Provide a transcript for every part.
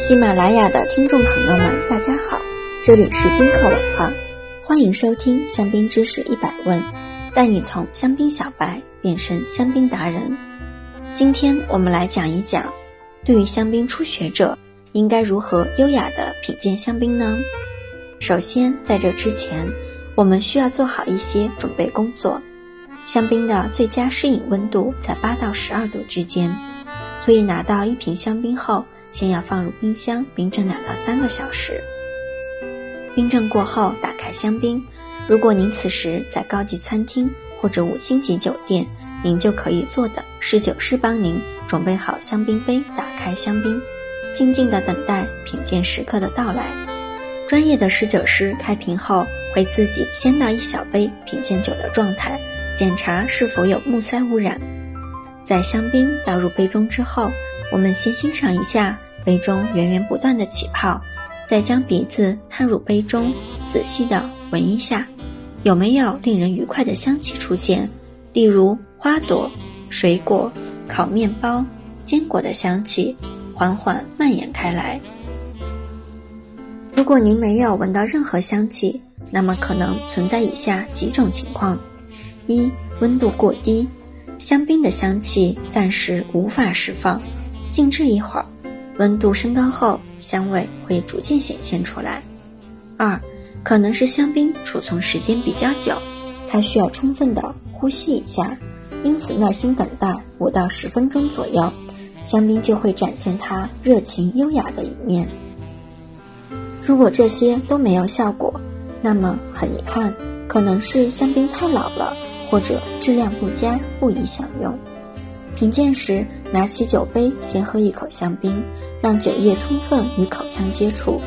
喜马拉雅的听众朋友们，大家好，这里是宾客文化，欢迎收听香槟知识一百问，带你从香槟小白变身香槟达人。今天我们来讲一讲，对于香槟初学者，应该如何优雅的品鉴香槟呢？首先，在这之前，我们需要做好一些准备工作。香槟的最佳适饮温度在八到十二度之间，所以拿到一瓶香槟后，先要放入冰箱冰镇两到三个小时。冰镇过后，打开香槟。如果您此时在高级餐厅或者五星级酒店，您就可以坐等侍酒师帮您准备好香槟杯，打开香槟，静静的等待品鉴时刻的到来。专业的侍酒师开瓶后，会自己先倒一小杯品鉴酒的状态。检查是否有木塞污染。在香槟倒入杯中之后，我们先欣赏一下杯中源源不断的起泡，再将鼻子探入杯中，仔细的闻一下，有没有令人愉快的香气出现，例如花朵、水果、烤面包、坚果的香气，缓缓蔓延开来。如果您没有闻到任何香气，那么可能存在以下几种情况。一温度过低，香槟的香气暂时无法释放，静置一会儿，温度升高后，香味会逐渐显现出来。二，可能是香槟储存时间比较久，它需要充分的呼吸一下，因此耐心等待五到十分钟左右，香槟就会展现它热情优雅的一面。如果这些都没有效果，那么很遗憾，可能是香槟太老了。或者质量不佳，不宜享用。品鉴时，拿起酒杯，先喝一口香槟，让酒液充分与口腔接触。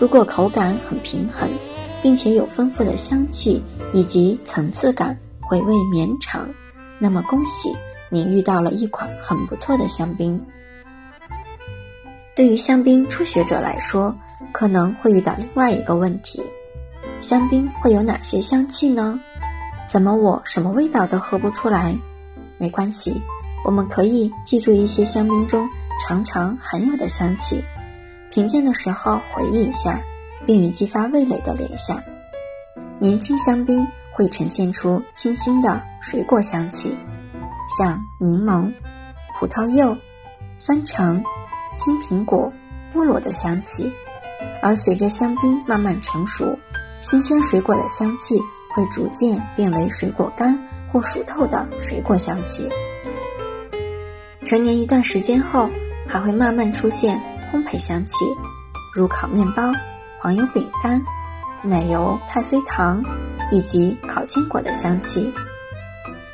如果口感很平衡，并且有丰富的香气以及层次感，回味绵长，那么恭喜您遇到了一款很不错的香槟。对于香槟初学者来说，可能会遇到另外一个问题：香槟会有哪些香气呢？怎么我什么味道都喝不出来？没关系，我们可以记住一些香槟中常常含有的香气，品鉴的时候回忆一下，便于激发味蕾的联想。年轻香槟会呈现出清新的水果香气，像柠檬、葡萄柚、酸橙、青苹果、菠萝的香气，而随着香槟慢慢成熟，新鲜水果的香气。会逐渐变为水果干或熟透的水果香气。成年一段时间后，还会慢慢出现烘焙香气，如烤面包、黄油饼干、奶油太妃糖以及烤坚果的香气，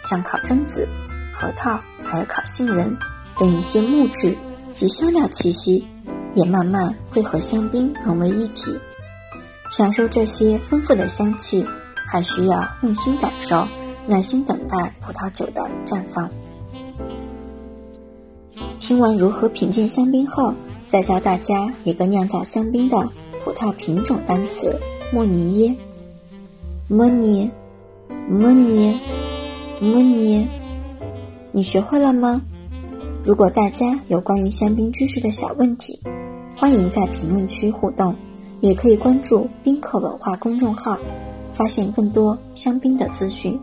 像烤榛子、核桃还有烤杏仁等一些木质及香料气息，也慢慢会和香槟融为一体。享受这些丰富的香气。还需要用心感受，耐心等待葡萄酒的绽放。听完如何品鉴香槟后，再教大家一个酿造香槟的葡萄品种单词：莫尼耶。莫尼，莫尼，莫尼。你学会了吗？如果大家有关于香槟知识的小问题，欢迎在评论区互动，也可以关注宾客文化公众号。发现更多香槟的资讯。